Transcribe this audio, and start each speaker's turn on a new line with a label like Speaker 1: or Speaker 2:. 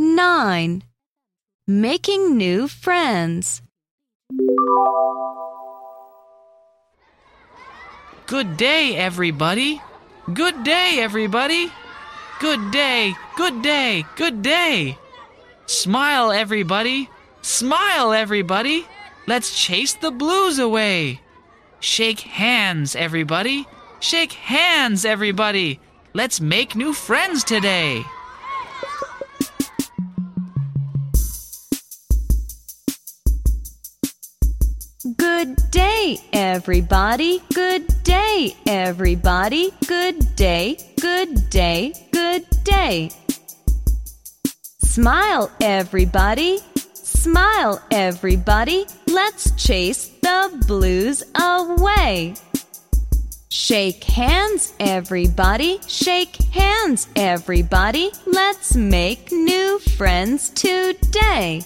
Speaker 1: 9. Making new friends.
Speaker 2: Good day, everybody. Good day, everybody. Good day, good day, good day. Smile, everybody. Smile, everybody. Let's chase the blues away. Shake hands, everybody. Shake hands, everybody. Let's make new friends today.
Speaker 1: Good day, everybody. Good day, everybody. Good day, good day, good day. Smile, everybody. Smile, everybody. Let's chase the blues away. Shake hands, everybody. Shake hands, everybody. Let's make new friends today.